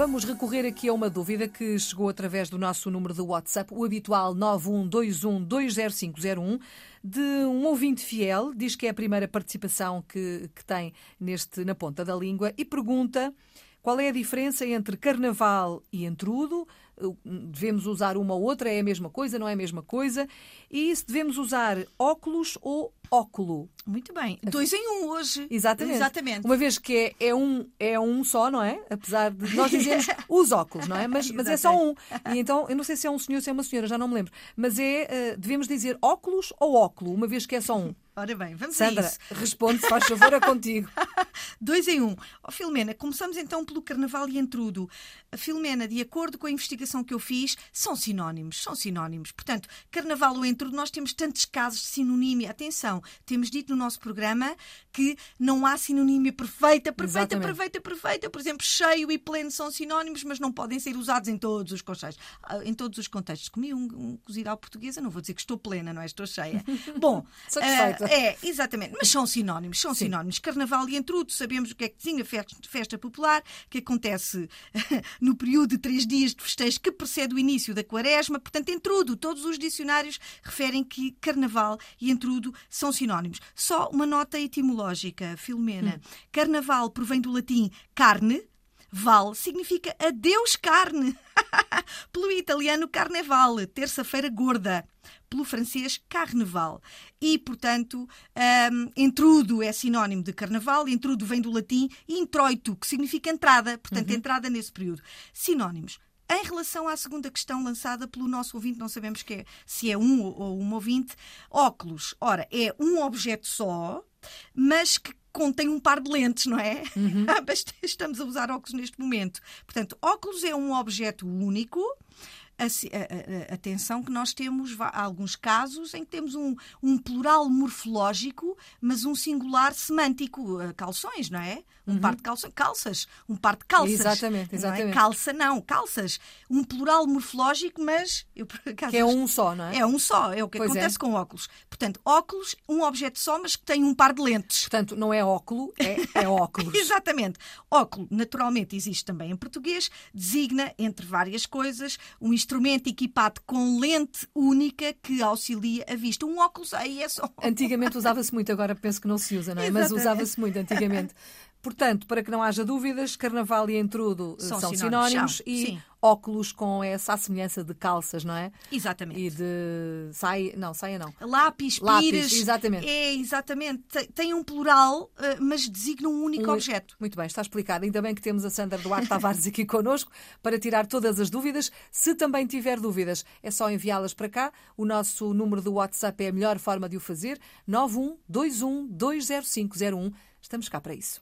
Vamos recorrer aqui a uma dúvida que chegou através do nosso número de WhatsApp, o habitual 912120501, de um ouvinte fiel, diz que é a primeira participação que, que tem neste Na Ponta da Língua e pergunta qual é a diferença entre carnaval e entrudo? Devemos usar uma ou outra? É a mesma coisa? Não é a mesma coisa? E se devemos usar óculos ou óculo? Muito bem. Dois em um hoje. Exatamente. Exatamente. Uma vez que é, é, um, é um só, não é? Apesar de nós dizermos os óculos, não é? Mas, mas é só um. E então, eu não sei se é um senhor ou se é uma senhora, já não me lembro. Mas é, uh, devemos dizer óculos ou óculo, uma vez que é só um. Ora bem, vamos Sandra, a isso. responde, se faz favor, é contigo. Dois em um. Oh, Filomena, começamos então pelo Carnaval e Entrudo. A Filomena, de acordo com a investigação que eu fiz, são sinónimos, são sinónimos. Portanto, Carnaval ou Entrudo, nós temos tantos casos de sinonímia. Atenção, temos dito no nosso programa que não há sinonímia perfeita, perfeita, Exatamente. perfeita, perfeita. Por exemplo, cheio e pleno são sinónimos, mas não podem ser usados em todos os contextos. Ah, Em todos os contextos. Comi um, um cozido à portuguesa, não vou dizer que estou plena, não é? Estou cheia. Bom, ah, é, exatamente. Mas são sinónimos, são sinónimos. Carnaval e entrudo, sabemos o que é que festa, festa popular, que acontece no período de três dias de festejo que precede o início da quaresma. Portanto, entrudo, todos os dicionários referem que carnaval e entrudo são sinónimos. Só uma nota etimológica, Filomena. Carnaval provém do latim carne, Val significa adeus carne. Pelo italiano, carnaval, terça-feira gorda. Pelo francês, carnaval. E, portanto, hum, entrudo é sinónimo de carnaval. Entrudo vem do latim introito, que significa entrada. Portanto, entrada nesse período. Sinónimos. Em relação à segunda questão lançada pelo nosso ouvinte, não sabemos que é- se é um ou uma ouvinte, óculos. Ora, é um objeto só, mas que contém um par de lentes, não é? Mas Estamos a usar óculos neste momento. Portanto, óculos é um objeto único. A- a- a- Atenção que nós temos alguns casos em que temos um, um plural morfológico, mas um singular semântico. Uh, Calções, não é? Um par de calções. Calças. Um par de calças. Exatamente, não é? exatamente. Calça não, calças. Um plural morfológico, mas... Eu, acaso, Que é um só, não é? é um só, é o que Pois é. acontece com óculos. Portanto, óculos, um objeto só, mas que tem um par de lentes. Portanto, não é óculo, é, é óculos. Exatamente. Óculo, naturalmente, existe também em português, designa, entre várias coisas, um instrumento equipado com lente única que auxilia a vista. Um óculos aí é só. Antigamente usava-se muito, agora penso que não se usa, não é? Mas Exatamente. usava-se muito antigamente. Portanto, para que não haja dúvidas, carnaval e entrudo eh, São são, sinónimos, sinónimos e sim. óculos com essa semelhança de calças, não é? Exatamente. E de saia, não, saia não. Lápis, Lápis, pires. exatamente. É, exatamente. Tem- um plural, eh, mas designa um único Um- objeto. Muito bem, está explicado. Ainda bem que temos a Sandra Duarte Tavares aqui connosco para tirar todas as dúvidas. Se também tiver dúvidas, é só enviá-las para cá. O nosso número do WhatsApp é a melhor forma de o fazer: 9121 20501. Estamos cá para isso.